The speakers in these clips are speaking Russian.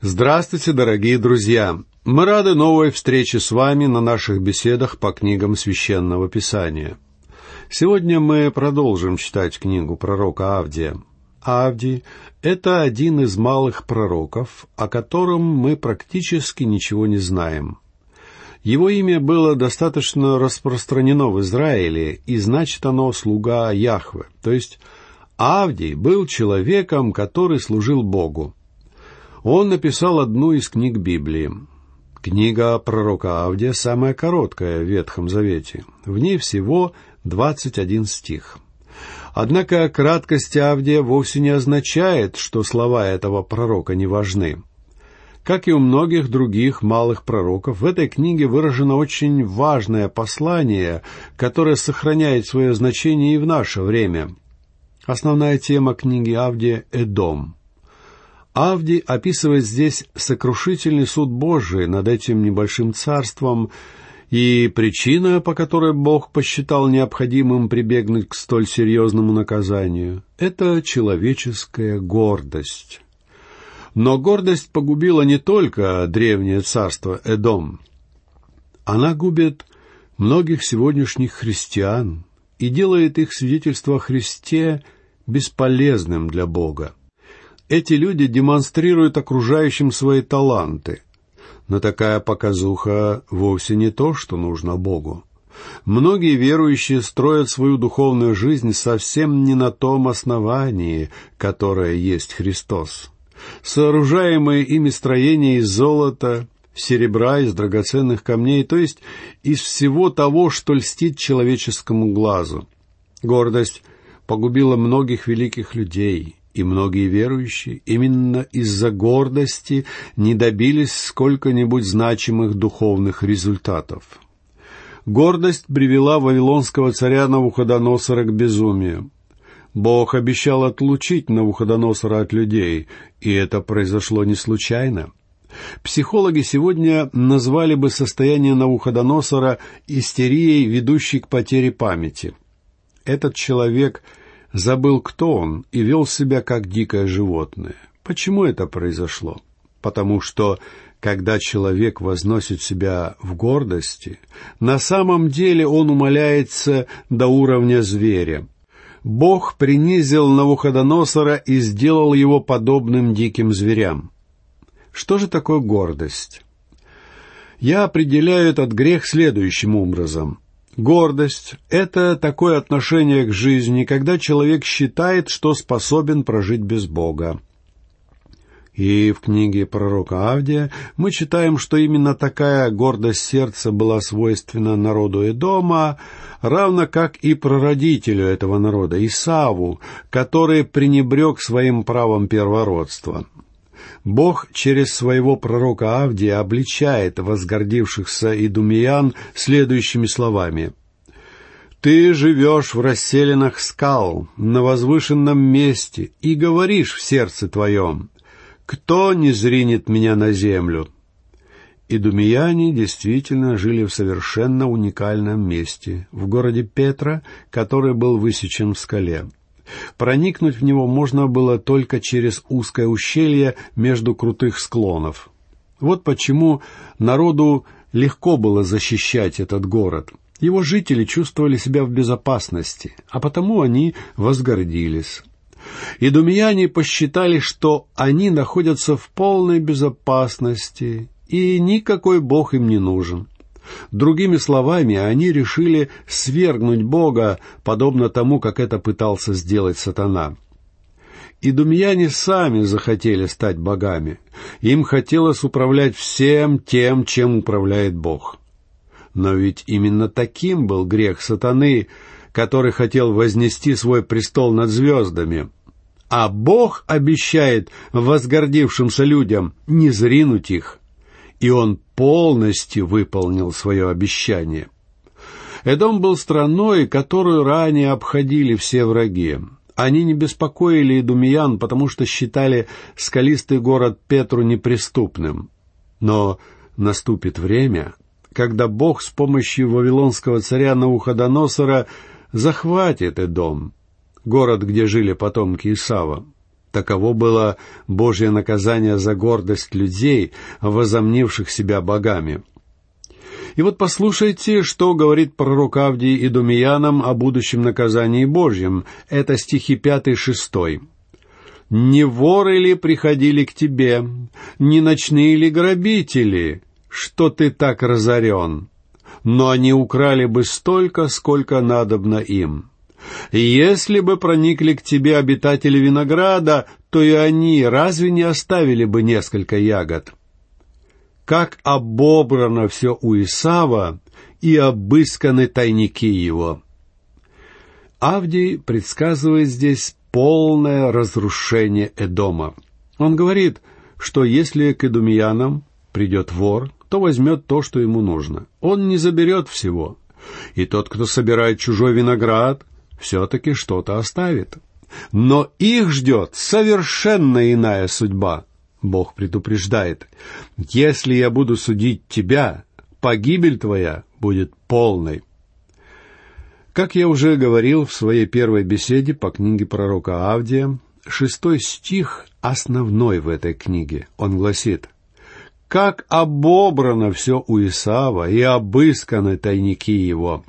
Здравствуйте, дорогие друзья! Мы рады новой встрече с вами на наших беседах по книгам Священного Писания. Сегодня мы продолжим читать книгу пророка Авдия. Авдий — это один из малых пророков, о котором мы практически ничего не знаем. Его имя было достаточно распространено в Израиле, и значит оно «слуга Яхве», то есть Авдий был человеком, который служил Богу. Он написал одну из книг Библии. Книга пророка Авдия самая короткая в Ветхом Завете. В ней всего 21 стих. Однако краткость Авдия вовсе не означает, что слова этого пророка не важны. Как и у многих других малых пророков, в этой книге выражено очень важное послание, которое сохраняет свое значение и в наше время. Основная тема книги Авдия — Эдом. Авди описывает здесь сокрушительный суд Божий над этим небольшим царством, и причина, по которой Бог посчитал необходимым прибегнуть к столь серьезному наказанию, это человеческая гордость. Но гордость погубила не только древнее царство Эдом. Она губит многих сегодняшних христиан и делает их свидетельство о Христе бесполезным для Бога. Эти люди демонстрируют окружающим свои таланты. Но такая показуха вовсе не то, что нужно Богу. Многие верующие строят свою духовную жизнь совсем не на том основании, которое есть Христос. Сооружаемые ими строения из золота, серебра, из драгоценных камней, то есть из всего того, что льстит человеческому глазу. Гордость погубила многих великих людей, и многие верующие именно из-за гордости не добились сколько-нибудь значимых духовных результатов. Гордость привела вавилонского царя Навуходоносора к безумию. Бог обещал отлучить Навуходоносора от людей, и это произошло не случайно. Психологи сегодня назвали бы состояние Навуходоносора истерией, ведущей к потере памяти. Этот человек – забыл, кто он, и вел себя как дикое животное. Почему это произошло? Потому что, когда человек возносит себя в гордости, на самом деле он умаляется до уровня зверя. Бог принизил Навуходоносора и сделал его подобным диким зверям. Что же такое гордость? Я определяю этот грех следующим образом. Гордость — это такое отношение к жизни, когда человек считает, что способен прожить без Бога. И в книге пророка Авдия мы читаем, что именно такая гордость сердца была свойственна народу Эдома, равно как и прародителю этого народа, Исаву, который пренебрег своим правом первородства. Бог через своего пророка Авдия обличает возгордившихся идумиян следующими словами. «Ты живешь в расселенных скал, на возвышенном месте, и говоришь в сердце твоем, «Кто не зринет меня на землю?» Идумияне действительно жили в совершенно уникальном месте, в городе Петра, который был высечен в скале. Проникнуть в него можно было только через узкое ущелье между крутых склонов. Вот почему народу легко было защищать этот город. Его жители чувствовали себя в безопасности, а потому они возгордились. И думияне посчитали, что они находятся в полной безопасности, и никакой Бог им не нужен. Другими словами, они решили свергнуть Бога, подобно тому, как это пытался сделать сатана. И думьяне сами захотели стать богами. Им хотелось управлять всем тем, чем управляет Бог. Но ведь именно таким был грех сатаны, который хотел вознести свой престол над звездами. А Бог обещает возгордившимся людям не зринуть их и он полностью выполнил свое обещание. Эдом был страной, которую ранее обходили все враги. Они не беспокоили идумиян, потому что считали скалистый город Петру неприступным. Но наступит время, когда Бог с помощью вавилонского царя Науходоносора захватит Эдом, город, где жили потомки Исава. Таково было Божье наказание за гордость людей, возомнивших себя богами. И вот послушайте, что говорит пророк Авдий и Думиянам о будущем наказании Божьем. Это стихи 5-6. «Не воры ли приходили к тебе, не ночные ли грабители, что ты так разорен? Но они украли бы столько, сколько надобно им. Если бы проникли к тебе обитатели винограда, то и они разве не оставили бы несколько ягод? Как обобрано все у Исава и обысканы тайники его. Авдий предсказывает здесь полное разрушение Эдома. Он говорит, что если к эдумиянам придет вор, то возьмет то, что ему нужно. Он не заберет всего. И тот, кто собирает чужой виноград, все-таки что-то оставит. Но их ждет совершенно иная судьба. Бог предупреждает, если я буду судить тебя, погибель твоя будет полной. Как я уже говорил в своей первой беседе по книге пророка Авдия, шестой стих основной в этой книге. Он гласит, «Как обобрано все у Исава и обысканы тайники его».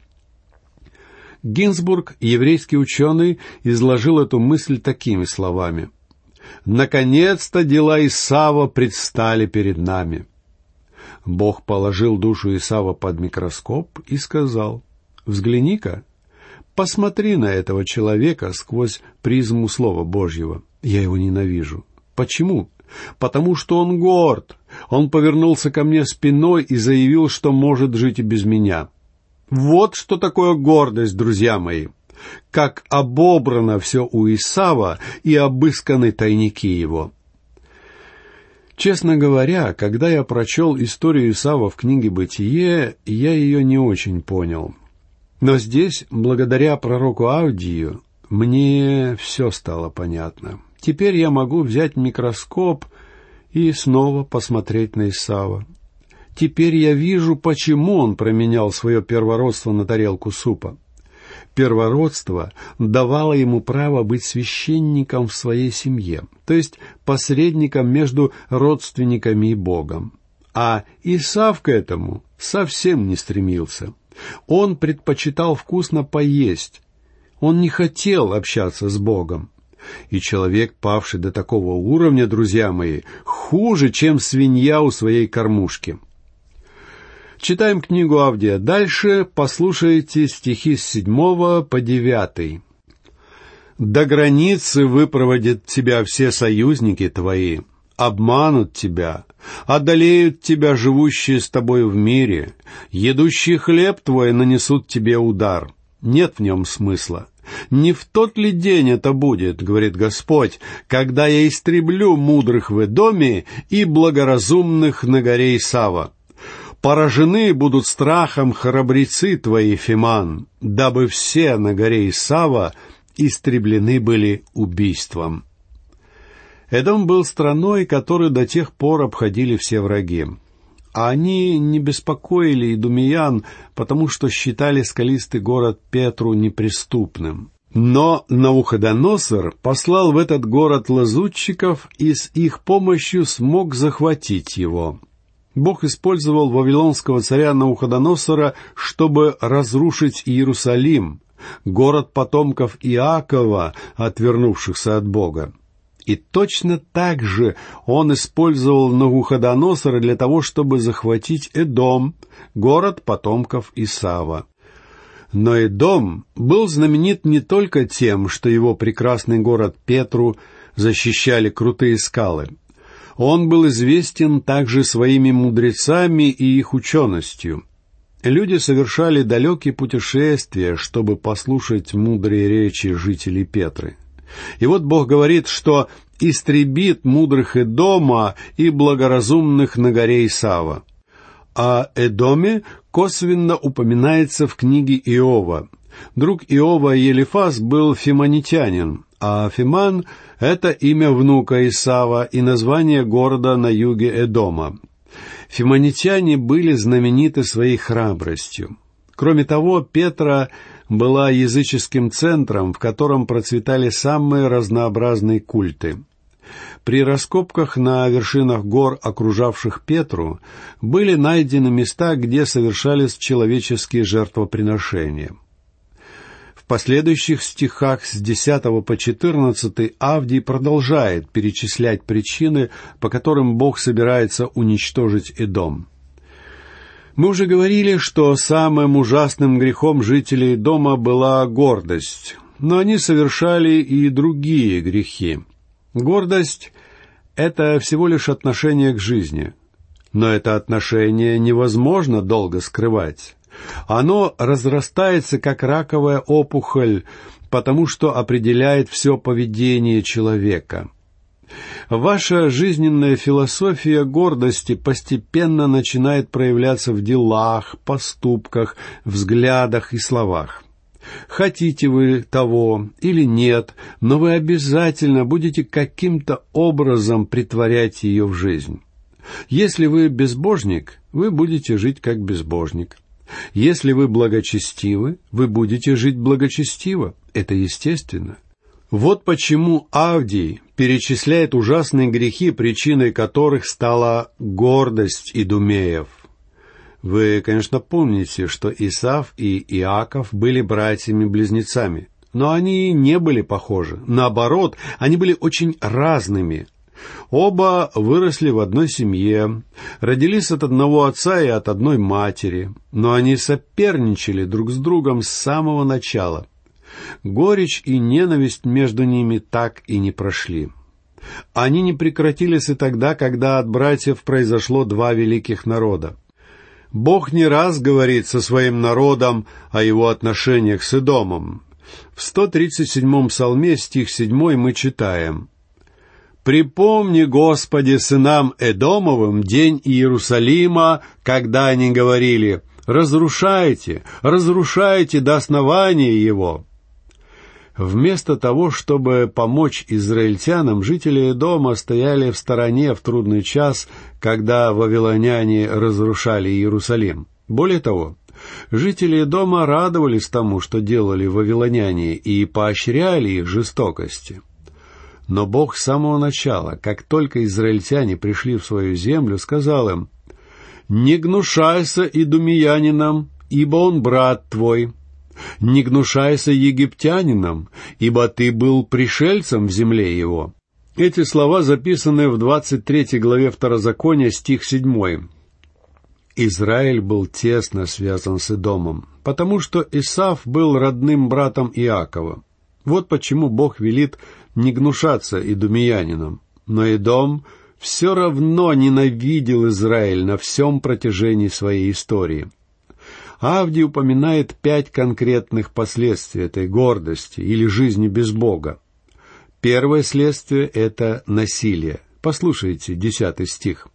Гинзбург, еврейский ученый, изложил эту мысль такими словами. «Наконец-то дела Исава предстали перед нами». Бог положил душу Исава под микроскоп и сказал, «Взгляни-ка, посмотри на этого человека сквозь призму Слова Божьего. Я его ненавижу. Почему? Потому что он горд. Он повернулся ко мне спиной и заявил, что может жить и без меня. Вот что такое гордость, друзья мои. Как обобрано все у Исава и обысканы тайники его. Честно говоря, когда я прочел историю Исава в книге «Бытие», я ее не очень понял. Но здесь, благодаря пророку Авдию, мне все стало понятно. Теперь я могу взять микроскоп и снова посмотреть на Исава. Теперь я вижу, почему он променял свое первородство на тарелку супа. Первородство давало ему право быть священником в своей семье, то есть посредником между родственниками и Богом. А Исав к этому совсем не стремился. Он предпочитал вкусно поесть. Он не хотел общаться с Богом. И человек, павший до такого уровня, друзья мои, хуже, чем свинья у своей кормушки. Читаем книгу Авдия. Дальше послушайте стихи с седьмого по девятый. «До границы выпроводят тебя все союзники твои, обманут тебя, одолеют тебя живущие с тобой в мире, едущий хлеб твой нанесут тебе удар. Нет в нем смысла. Не в тот ли день это будет, говорит Господь, когда я истреблю мудрых в доме и благоразумных на горе Исава? Поражены будут страхом храбрецы твои, Фиман, дабы все на горе Исава истреблены были убийством. Эдом был страной, которую до тех пор обходили все враги. А они не беспокоили идумиян, потому что считали скалистый город Петру неприступным. Но Науходоносор послал в этот город лазутчиков и с их помощью смог захватить его. Бог использовал вавилонского царя Науходоносора, чтобы разрушить Иерусалим, город потомков Иакова, отвернувшихся от Бога. И точно так же он использовал Навуходоносора для того, чтобы захватить Эдом, город потомков Исава. Но Эдом был знаменит не только тем, что его прекрасный город Петру защищали крутые скалы. Он был известен также своими мудрецами и их ученостью. Люди совершали далекие путешествия, чтобы послушать мудрые речи жителей Петры — и вот Бог говорит, что истребит мудрых Эдома и благоразумных на горе Исава. А Эдоме косвенно упоминается в книге Иова. Друг Иова Елифас был фиманитянин, а Фиман — это имя внука Исава и название города на юге Эдома. Фиманитяне были знамениты своей храбростью. Кроме того, Петра была языческим центром, в котором процветали самые разнообразные культы. При раскопках на вершинах гор, окружавших Петру, были найдены места, где совершались человеческие жертвоприношения. Последующих стихах с 10 по 14 Авдий продолжает перечислять причины, по которым Бог собирается уничтожить Эдом. Мы уже говорили, что самым ужасным грехом жителей дома была гордость, но они совершали и другие грехи. Гордость — это всего лишь отношение к жизни, но это отношение невозможно долго скрывать. Оно разрастается, как раковая опухоль, потому что определяет все поведение человека — Ваша жизненная философия гордости постепенно начинает проявляться в делах, поступках, взглядах и словах. Хотите вы того или нет, но вы обязательно будете каким-то образом притворять ее в жизнь. Если вы безбожник, вы будете жить как безбожник. Если вы благочестивы, вы будете жить благочестиво. Это естественно. Вот почему Авдий перечисляет ужасные грехи, причиной которых стала гордость Идумеев. Вы, конечно, помните, что Исав и Иаков были братьями-близнецами, но они не были похожи. Наоборот, они были очень разными. Оба выросли в одной семье, родились от одного отца и от одной матери, но они соперничали друг с другом с самого начала – Горечь и ненависть между ними так и не прошли. Они не прекратились и тогда, когда от братьев произошло два великих народа. Бог не раз говорит со своим народом о его отношениях с Идомом. В 137-м псалме, стих 7 мы читаем «Припомни, Господи, сынам Эдомовым день Иерусалима, когда они говорили, «Разрушайте, разрушайте до основания его». Вместо того, чтобы помочь израильтянам, жители дома стояли в стороне в трудный час, когда вавилоняне разрушали Иерусалим. Более того, жители дома радовались тому, что делали вавилоняне, и поощряли их жестокости. Но Бог с самого начала, как только израильтяне пришли в свою землю, сказал им, «Не гнушайся идумиянином, ибо он брат твой, не гнушайся египтянином, ибо ты был пришельцем в земле его». Эти слова записаны в 23 главе Второзакония, стих 7. Израиль был тесно связан с Идомом, потому что Исав был родным братом Иакова. Вот почему Бог велит не гнушаться идумиянином. Но Идом все равно ненавидел Израиль на всем протяжении своей истории. Авдий упоминает пять конкретных последствий этой гордости или жизни без Бога. Первое следствие — это насилие. Послушайте, десятый стих.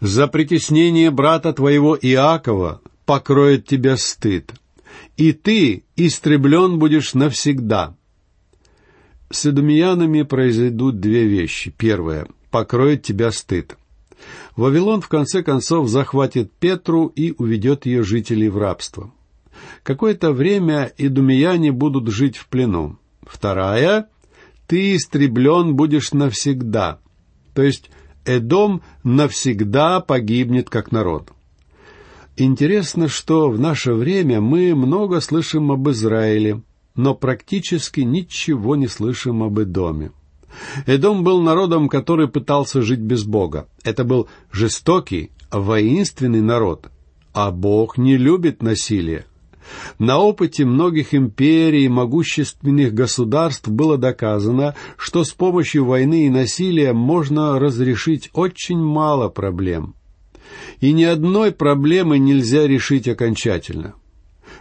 «За притеснение брата твоего Иакова покроет тебя стыд, и ты истреблен будешь навсегда». С идумиянами произойдут две вещи. Первое — покроет тебя стыд. Вавилон в конце концов захватит Петру и уведет ее жителей в рабство. Какое-то время идумияне будут жить в плену. Вторая — ты истреблен будешь навсегда. То есть Эдом навсегда погибнет как народ. Интересно, что в наше время мы много слышим об Израиле, но практически ничего не слышим об Эдоме. Эдом был народом, который пытался жить без Бога. Это был жестокий, воинственный народ. А Бог не любит насилие. На опыте многих империй и могущественных государств было доказано, что с помощью войны и насилия можно разрешить очень мало проблем. И ни одной проблемы нельзя решить окончательно –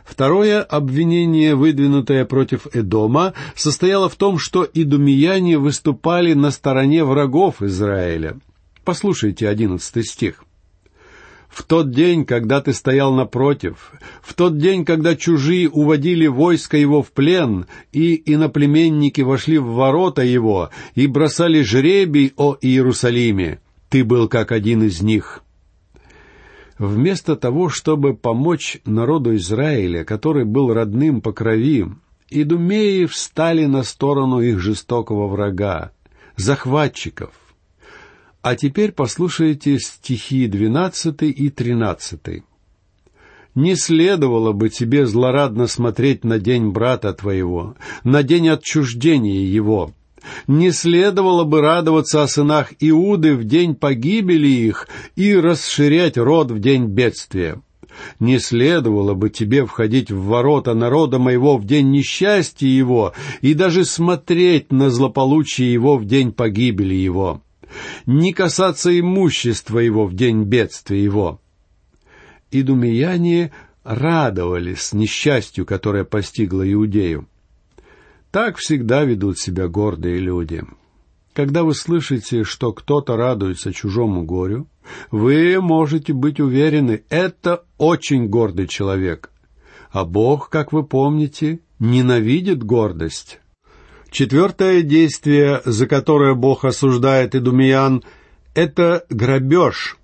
Второе обвинение, выдвинутое против Эдома, состояло в том, что идумияне выступали на стороне врагов Израиля. Послушайте одиннадцатый стих. В тот день, когда ты стоял напротив, в тот день, когда чужие уводили войско его в плен, и иноплеменники вошли в ворота его и бросали жребий о Иерусалиме, ты был как один из них. Вместо того, чтобы помочь народу Израиля, который был родным по крови, идумеи встали на сторону их жестокого врага, захватчиков. А теперь послушайте стихи 12 и 13. «Не следовало бы тебе злорадно смотреть на день брата твоего, на день отчуждения его, не следовало бы радоваться о сынах Иуды в день погибели их и расширять род в день бедствия. Не следовало бы тебе входить в ворота народа моего в день несчастья его и даже смотреть на злополучие его в день погибели его. Не касаться имущества его в день бедствия его. Идумияне радовались несчастью, которое постигло Иудею. Так всегда ведут себя гордые люди. Когда вы слышите, что кто-то радуется чужому горю, вы можете быть уверены, это очень гордый человек. А Бог, как вы помните, ненавидит гордость. Четвертое действие, за которое Бог осуждает Идумиян, это грабеж.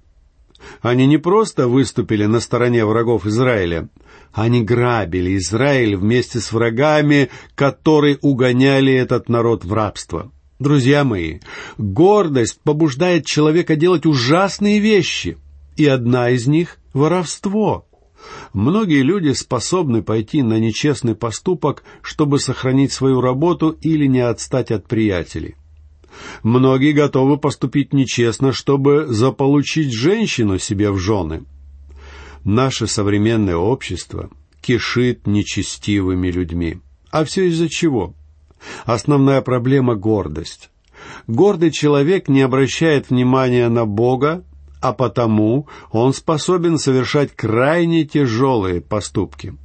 Они не просто выступили на стороне врагов Израиля, они грабили Израиль вместе с врагами, которые угоняли этот народ в рабство. Друзья мои, гордость побуждает человека делать ужасные вещи, и одна из них — воровство. Многие люди способны пойти на нечестный поступок, чтобы сохранить свою работу или не отстать от приятелей. Многие готовы поступить нечестно, чтобы заполучить женщину себе в жены. Наше современное общество кишит нечестивыми людьми. А все из-за чего? Основная проблема — гордость. Гордый человек не обращает внимания на Бога, а потому он способен совершать крайне тяжелые поступки.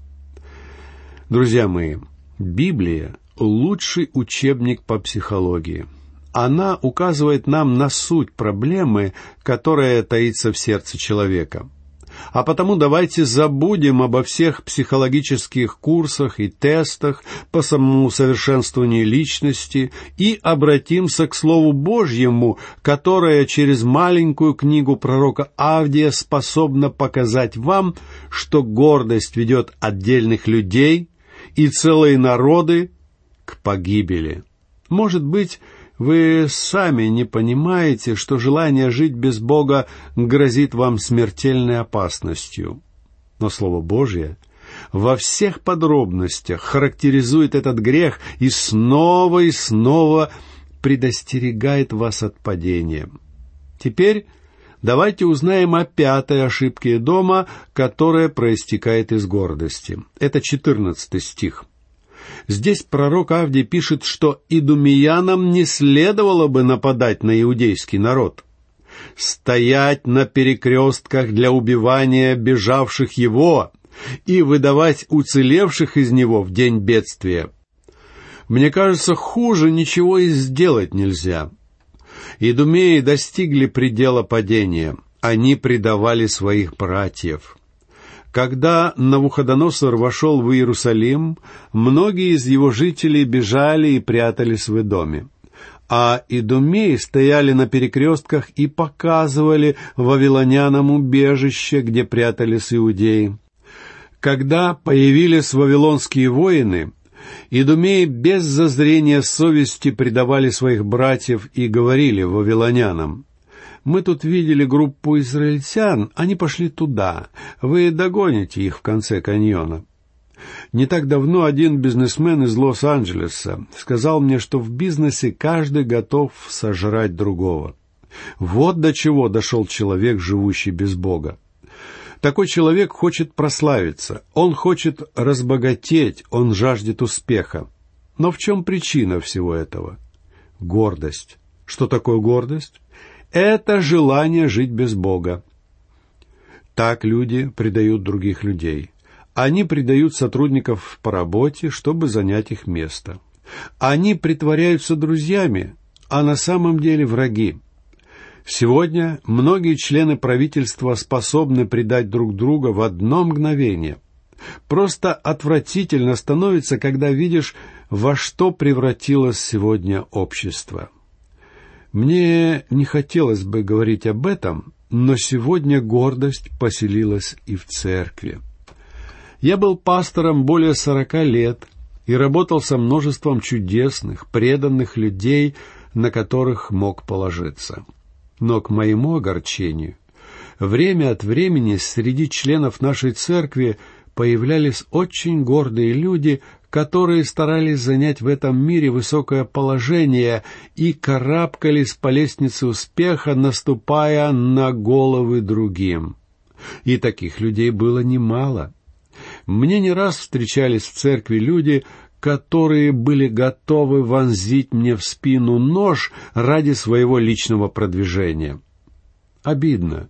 Друзья мои, Библия — лучший учебник по психологии. Она указывает нам на суть проблемы, которая таится в сердце человека — а потому давайте забудем обо всех психологических курсах и тестах по самому совершенствованию личности и обратимся к Слову Божьему, которое через маленькую книгу пророка Авдия способно показать вам, что гордость ведет отдельных людей и целые народы к погибели. Может быть, вы сами не понимаете, что желание жить без Бога грозит вам смертельной опасностью. Но Слово Божье во всех подробностях характеризует этот грех и снова и снова предостерегает вас от падения. Теперь давайте узнаем о пятой ошибке дома, которая проистекает из гордости. Это четырнадцатый стих. Здесь пророк Авдий пишет, что идумиянам не следовало бы нападать на иудейский народ. Стоять на перекрестках для убивания бежавших его и выдавать уцелевших из него в день бедствия. Мне кажется, хуже ничего и сделать нельзя. Идумеи достигли предела падения. Они предавали своих братьев. Когда Навуходоносор вошел в Иерусалим, многие из его жителей бежали и прятались в доме. А идумеи стояли на перекрестках и показывали вавилонянам убежище, где прятались иудеи. Когда появились вавилонские воины, Идумеи без зазрения совести предавали своих братьев и говорили вавилонянам, мы тут видели группу израильтян, они пошли туда. Вы догоните их в конце каньона. Не так давно один бизнесмен из Лос-Анджелеса сказал мне, что в бизнесе каждый готов сожрать другого. Вот до чего дошел человек, живущий без Бога. Такой человек хочет прославиться, он хочет разбогатеть, он жаждет успеха. Но в чем причина всего этого? Гордость. Что такое гордость? Это желание жить без Бога. Так люди предают других людей. Они предают сотрудников по работе, чтобы занять их место. Они притворяются друзьями, а на самом деле враги. Сегодня многие члены правительства способны предать друг друга в одно мгновение. Просто отвратительно становится, когда видишь, во что превратилось сегодня общество. Мне не хотелось бы говорить об этом, но сегодня гордость поселилась и в церкви. Я был пастором более сорока лет и работал со множеством чудесных, преданных людей, на которых мог положиться. Но к моему огорчению, время от времени среди членов нашей церкви появлялись очень гордые люди, которые старались занять в этом мире высокое положение и карабкались по лестнице успеха, наступая на головы другим. И таких людей было немало. Мне не раз встречались в церкви люди, которые были готовы вонзить мне в спину нож ради своего личного продвижения. Обидно,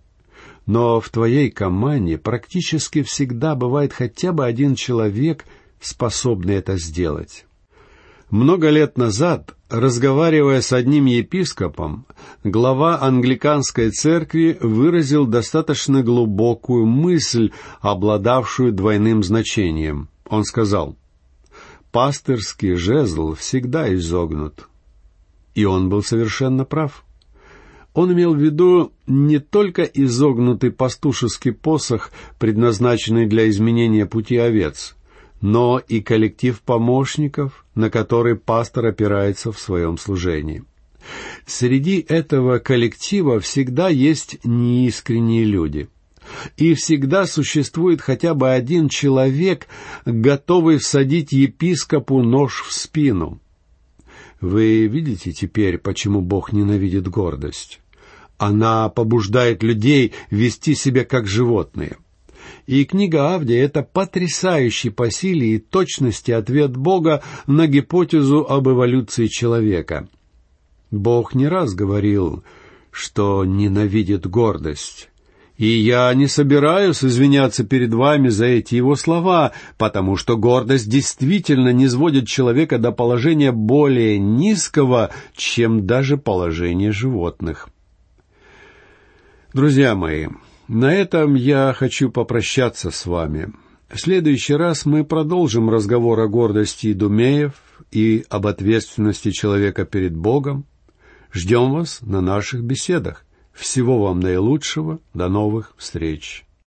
но в твоей команде практически всегда бывает хотя бы один человек, способный это сделать. Много лет назад, разговаривая с одним епископом, глава англиканской церкви выразил достаточно глубокую мысль, обладавшую двойным значением. Он сказал, «Пастырский жезл всегда изогнут». И он был совершенно прав. Он имел в виду не только изогнутый пастушеский посох, предназначенный для изменения пути овец, но и коллектив помощников, на который пастор опирается в своем служении. Среди этого коллектива всегда есть неискренние люди. И всегда существует хотя бы один человек, готовый всадить епископу нож в спину. Вы видите теперь, почему Бог ненавидит гордость? Она побуждает людей вести себя как животные. И книга Авдия — это потрясающий по силе и точности ответ Бога на гипотезу об эволюции человека. Бог не раз говорил, что ненавидит гордость. И я не собираюсь извиняться перед вами за эти его слова, потому что гордость действительно не сводит человека до положения более низкого, чем даже положение животных. Друзья мои, на этом я хочу попрощаться с вами. В следующий раз мы продолжим разговор о гордости Идумеев и об ответственности человека перед Богом. Ждем вас на наших беседах. Всего вам наилучшего. До новых встреч.